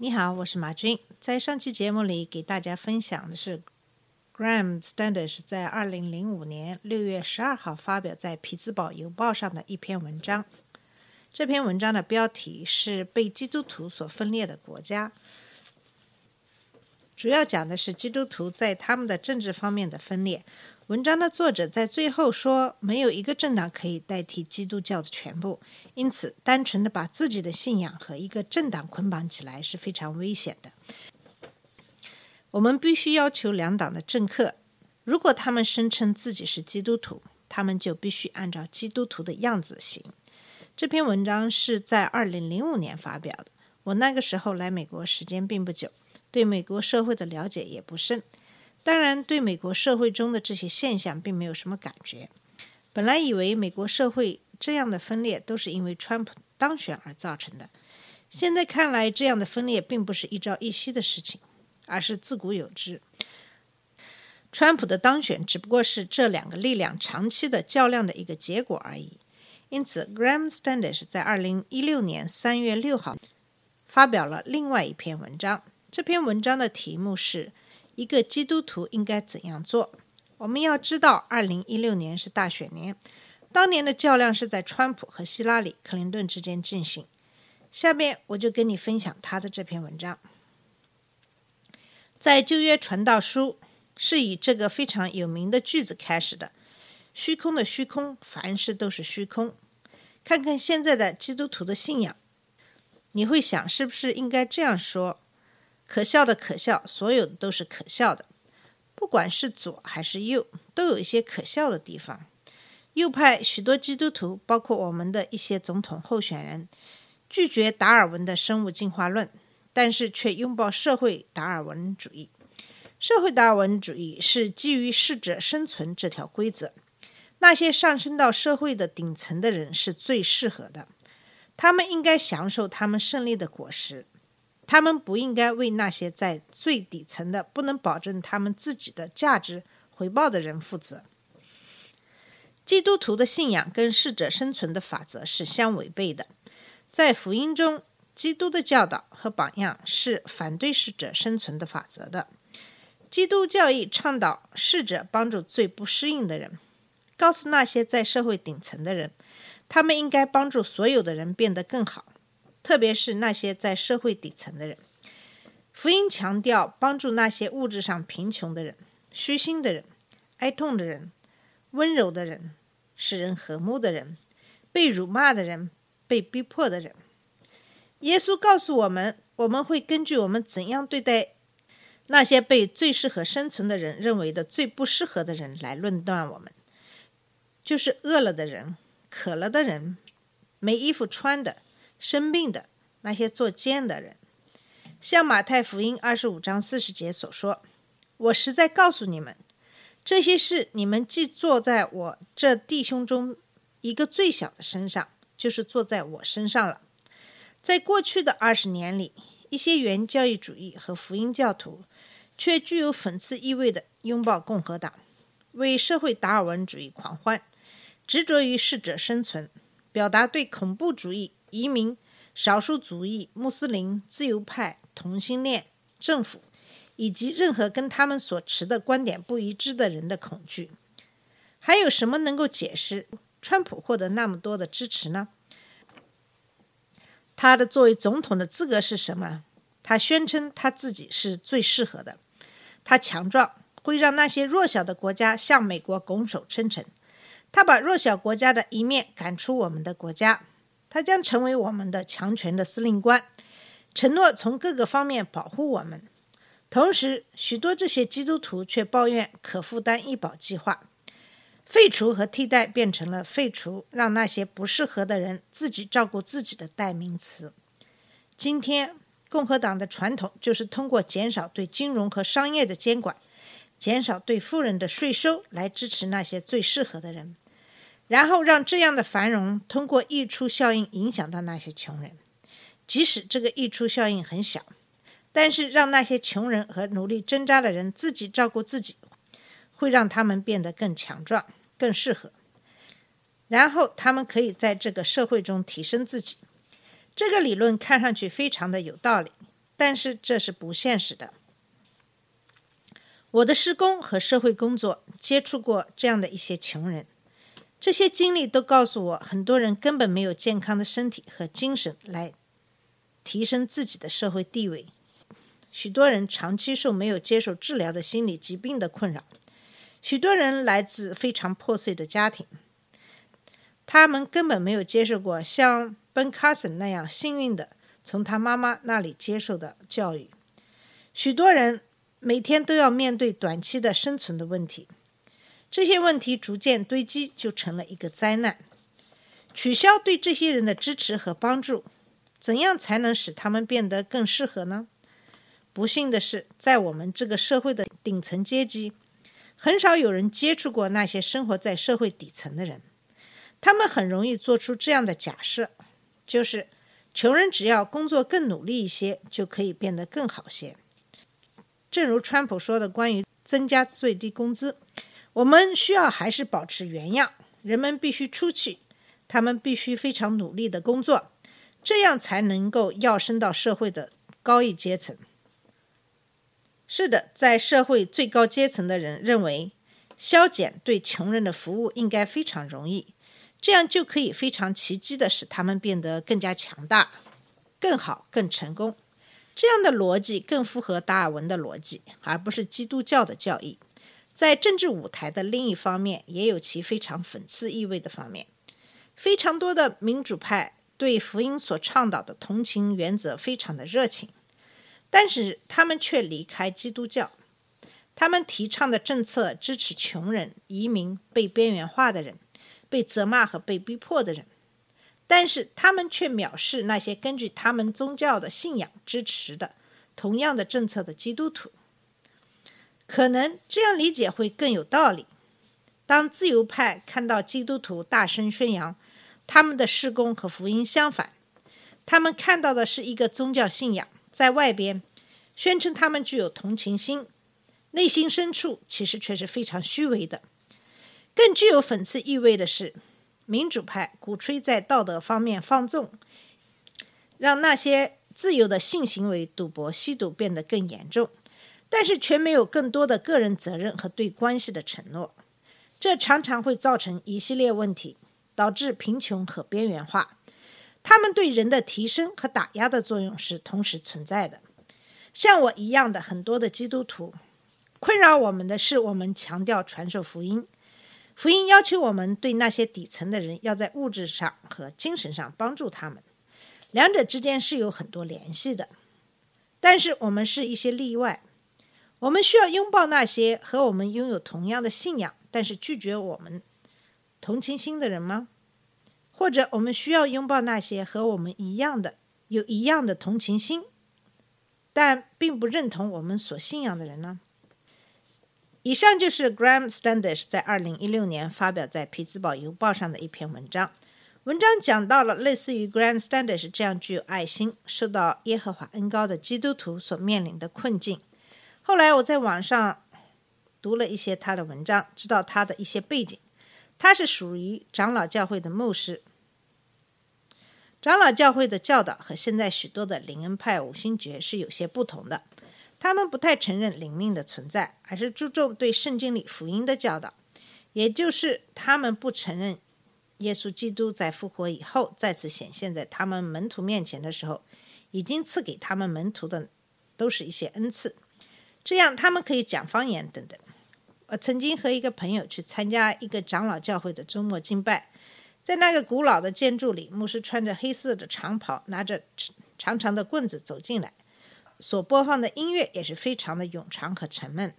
你好，我是马军。在上期节目里给大家分享的是 Graham Standish 在二零零五年六月十二号发表在《匹兹堡邮报》上的一篇文章。这篇文章的标题是“被基督徒所分裂的国家”，主要讲的是基督徒在他们的政治方面的分裂。文章的作者在最后说，没有一个政党可以代替基督教的全部，因此，单纯的把自己的信仰和一个政党捆绑起来是非常危险的。我们必须要求两党的政客，如果他们声称自己是基督徒，他们就必须按照基督徒的样子行。这篇文章是在二零零五年发表的，我那个时候来美国时间并不久，对美国社会的了解也不深。当然，对美国社会中的这些现象并没有什么感觉。本来以为美国社会这样的分裂都是因为川普当选而造成的，现在看来，这样的分裂并不是一朝一夕的事情，而是自古有之。川普的当选只不过是这两个力量长期的较量的一个结果而已。因此，Graham Standish 在二零一六年三月六号发表了另外一篇文章。这篇文章的题目是“一个基督徒应该怎样做”。我们要知道，二零一六年是大选年，当年的较量是在川普和希拉里·克林顿之间进行。下面我就跟你分享他的这篇文章。在旧约传道书是以这个非常有名的句子开始的：“虚空的虚空，凡事都是虚空。”看看现在的基督徒的信仰，你会想是不是应该这样说？可笑的可笑，所有的都是可笑的。不管是左还是右，都有一些可笑的地方。右派许多基督徒，包括我们的一些总统候选人，拒绝达尔文的生物进化论，但是却拥抱社会达尔文主义。社会达尔文主义是基于适者生存这条规则。那些上升到社会的顶层的人是最适合的，他们应该享受他们胜利的果实。他们不应该为那些在最底层的、不能保证他们自己的价值回报的人负责。基督徒的信仰跟适者生存的法则是相违背的。在福音中，基督的教导和榜样是反对适者生存的法则的。基督教义倡导适者帮助最不适应的人，告诉那些在社会顶层的人，他们应该帮助所有的人变得更好。特别是那些在社会底层的人，福音强调帮助那些物质上贫穷的人、虚心的人、哀痛的人、温柔的人、使人和睦的人、被辱骂的人、被逼迫的人。耶稣告诉我们，我们会根据我们怎样对待那些被最适合生存的人认为的最不适合的人来论断我们，就是饿了的人、渴了的人、没衣服穿的。生病的那些作奸的人，像马太福音二十五章四十节所说：“我实在告诉你们，这些事你们既做在我这弟兄中一个最小的身上，就是做在我身上了。”在过去的二十年里，一些原教义主义和福音教徒却具有讽刺意味的拥抱共和党，为社会达尔文主义狂欢，执着于适者生存，表达对恐怖主义。移民、少数族裔、穆斯林、自由派、同性恋、政府，以及任何跟他们所持的观点不一致的人的恐惧。还有什么能够解释川普获得那么多的支持呢？他的作为总统的资格是什么？他宣称他自己是最适合的。他强壮，会让那些弱小的国家向美国拱手称臣。他把弱小国家的一面赶出我们的国家。他将成为我们的强权的司令官，承诺从各个方面保护我们。同时，许多这些基督徒却抱怨可负担医保计划废除和替代变成了废除，让那些不适合的人自己照顾自己的代名词。今天，共和党的传统就是通过减少对金融和商业的监管，减少对富人的税收来支持那些最适合的人，然后让这样的繁荣通过溢出效应影响到那些穷人，即使这个溢出效应很小，但是让那些穷人和努力挣扎的人自己照顾自己，会让他们变得更强壮、更适合，然后他们可以在这个社会中提升自己。这个理论看上去非常的有道理，但是这是不现实的。我的施工和社会工作接触过这样的一些穷人，这些经历都告诉我，很多人根本没有健康的身体和精神来提升自己的社会地位。许多人长期受没有接受治疗的心理疾病的困扰，许多人来自非常破碎的家庭，他们根本没有接受过像。Ben Carson 那样幸运的从他妈妈那里接受的教育，许多人每天都要面对短期的生存的问题，这些问题逐渐堆积，就成了一个灾难。取消对这些人的支持和帮助，怎样才能使他们变得更适合呢？不幸的是，在我们这个社会的顶层阶级，很少有人接触过那些生活在社会底层的人，他们很容易做出这样的假设。就是穷人只要工作更努力一些，就可以变得更好些。正如川普说的，关于增加最低工资，我们需要还是保持原样。人们必须出去，他们必须非常努力的工作，这样才能够跃升到社会的高一阶层。是的，在社会最高阶层的人认为，削减对穷人的服务应该非常容易。这样就可以非常奇迹的使他们变得更加强大、更好、更成功。这样的逻辑更符合达尔文的逻辑，而不是基督教的教义。在政治舞台的另一方面，也有其非常讽刺意味的方面。非常多的民主派对福音所倡导的同情原则非常的热情，但是他们却离开基督教。他们提倡的政策支持穷人、移民、被边缘化的人。被责骂和被逼迫的人，但是他们却藐视那些根据他们宗教的信仰支持的同样的政策的基督徒。可能这样理解会更有道理。当自由派看到基督徒大声宣扬他们的施工和福音相反，他们看到的是一个宗教信仰在外边宣称他们具有同情心，内心深处其实却是非常虚伪的。更具有讽刺意味的是，民主派鼓吹在道德方面放纵，让那些自由的性行为、赌博、吸毒变得更严重，但是却没有更多的个人责任和对关系的承诺。这常常会造成一系列问题，导致贫穷和边缘化。他们对人的提升和打压的作用是同时存在的。像我一样的很多的基督徒，困扰我们的是，我们强调传授福音。福音要求我们对那些底层的人，要在物质上和精神上帮助他们，两者之间是有很多联系的。但是我们是一些例外，我们需要拥抱那些和我们拥有同样的信仰，但是拒绝我们同情心的人吗？或者我们需要拥抱那些和我们一样的、有一样的同情心，但并不认同我们所信仰的人呢？以上就是 Graham Standish 在二零一六年发表在《匹兹堡邮报》上的一篇文章。文章讲到了类似于 Graham Standish 这样具有爱心、受到耶和华恩高的基督徒所面临的困境。后来我在网上读了一些他的文章，知道他的一些背景。他是属于长老教会的牧师。长老教会的教导和现在许多的灵恩派五星爵是有些不同的。他们不太承认灵命的存在，而是注重对圣经里福音的教导，也就是他们不承认耶稣基督在复活以后再次显现在他们门徒面前的时候，已经赐给他们门徒的都是一些恩赐，这样他们可以讲方言等等。我曾经和一个朋友去参加一个长老教会的周末敬拜，在那个古老的建筑里，牧师穿着黑色的长袍，拿着长长的棍子走进来。所播放的音乐也是非常的冗长和沉闷。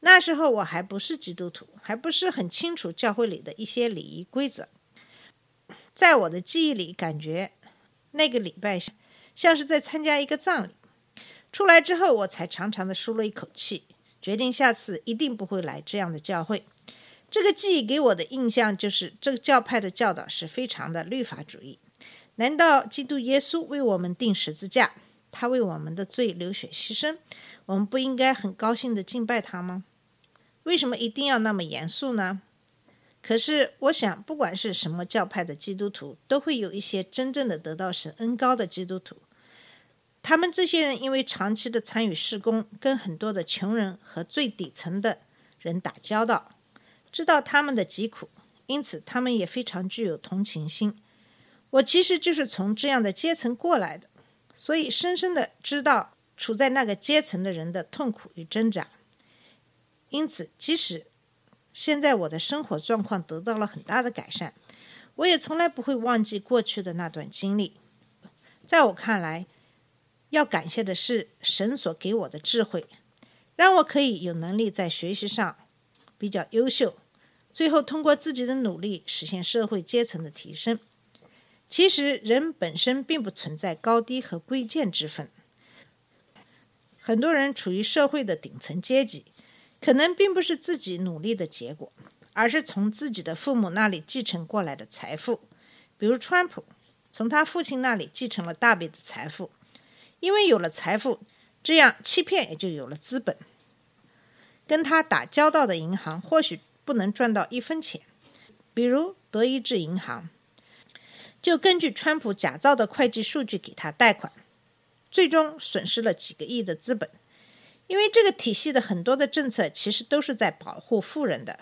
那时候我还不是基督徒，还不是很清楚教会里的一些礼仪规则。在我的记忆里，感觉那个礼拜像是在参加一个葬礼。出来之后，我才长长的舒了一口气，决定下次一定不会来这样的教会。这个记忆给我的印象就是，这个教派的教导是非常的律法主义。难道基督耶稣为我们钉十字架，他为我们的罪流血牺牲，我们不应该很高兴的敬拜他吗？为什么一定要那么严肃呢？可是我想，不管是什么教派的基督徒，都会有一些真正的得到神恩高的基督徒。他们这些人因为长期的参与施工，跟很多的穷人和最底层的人打交道，知道他们的疾苦，因此他们也非常具有同情心。我其实就是从这样的阶层过来的，所以深深的知道处在那个阶层的人的痛苦与挣扎。因此，即使现在我的生活状况得到了很大的改善，我也从来不会忘记过去的那段经历。在我看来，要感谢的是神所给我的智慧，让我可以有能力在学习上比较优秀，最后通过自己的努力实现社会阶层的提升。其实人本身并不存在高低和贵贱之分，很多人处于社会的顶层阶级，可能并不是自己努力的结果，而是从自己的父母那里继承过来的财富。比如川普，从他父亲那里继承了大笔的财富。因为有了财富，这样欺骗也就有了资本。跟他打交道的银行或许不能赚到一分钱，比如德意志银行，就根据川普假造的会计数据给他贷款，最终损失了几个亿的资本。因为这个体系的很多的政策其实都是在保护富人的，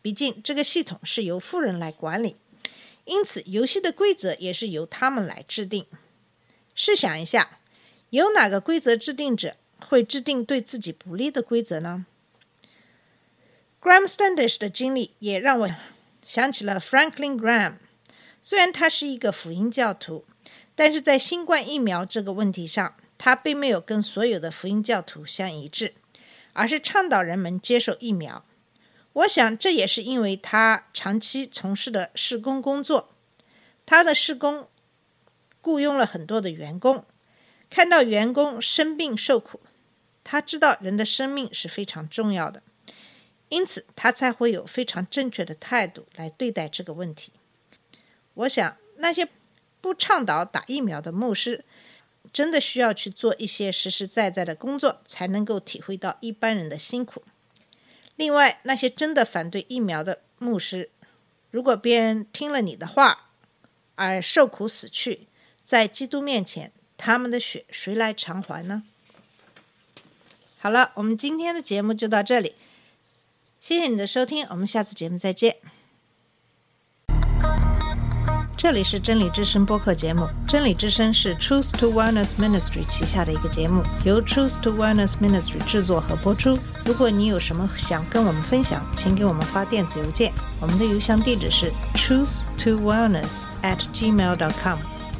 毕竟这个系统是由富人来管理，因此游戏的规则也是由他们来制定。试想一下，有哪个规则制定者会制定对自己不利的规则呢？Graham Standish 的经历也让我想起了 Franklin Graham。虽然他是一个福音教徒，但是在新冠疫苗这个问题上，他并没有跟所有的福音教徒相一致，而是倡导人们接受疫苗。我想这也是因为他长期从事的施工工作，他的施工。雇佣了很多的员工，看到员工生病受苦，他知道人的生命是非常重要的，因此他才会有非常正确的态度来对待这个问题。我想那些不倡导打疫苗的牧师，真的需要去做一些实实在在的工作，才能够体会到一般人的辛苦。另外，那些真的反对疫苗的牧师，如果别人听了你的话而受苦死去，在基督面前，他们的血谁来偿还呢？好了，我们今天的节目就到这里，谢谢你的收听，我们下次节目再见。这里是真理之声播客节目，真理之声是 Truth to Wellness Ministry 旗下的一个节目，由 Truth to Wellness Ministry 制作和播出。如果你有什么想跟我们分享，请给我们发电子邮件，我们的邮箱地址是 truth to wellness at gmail dot com。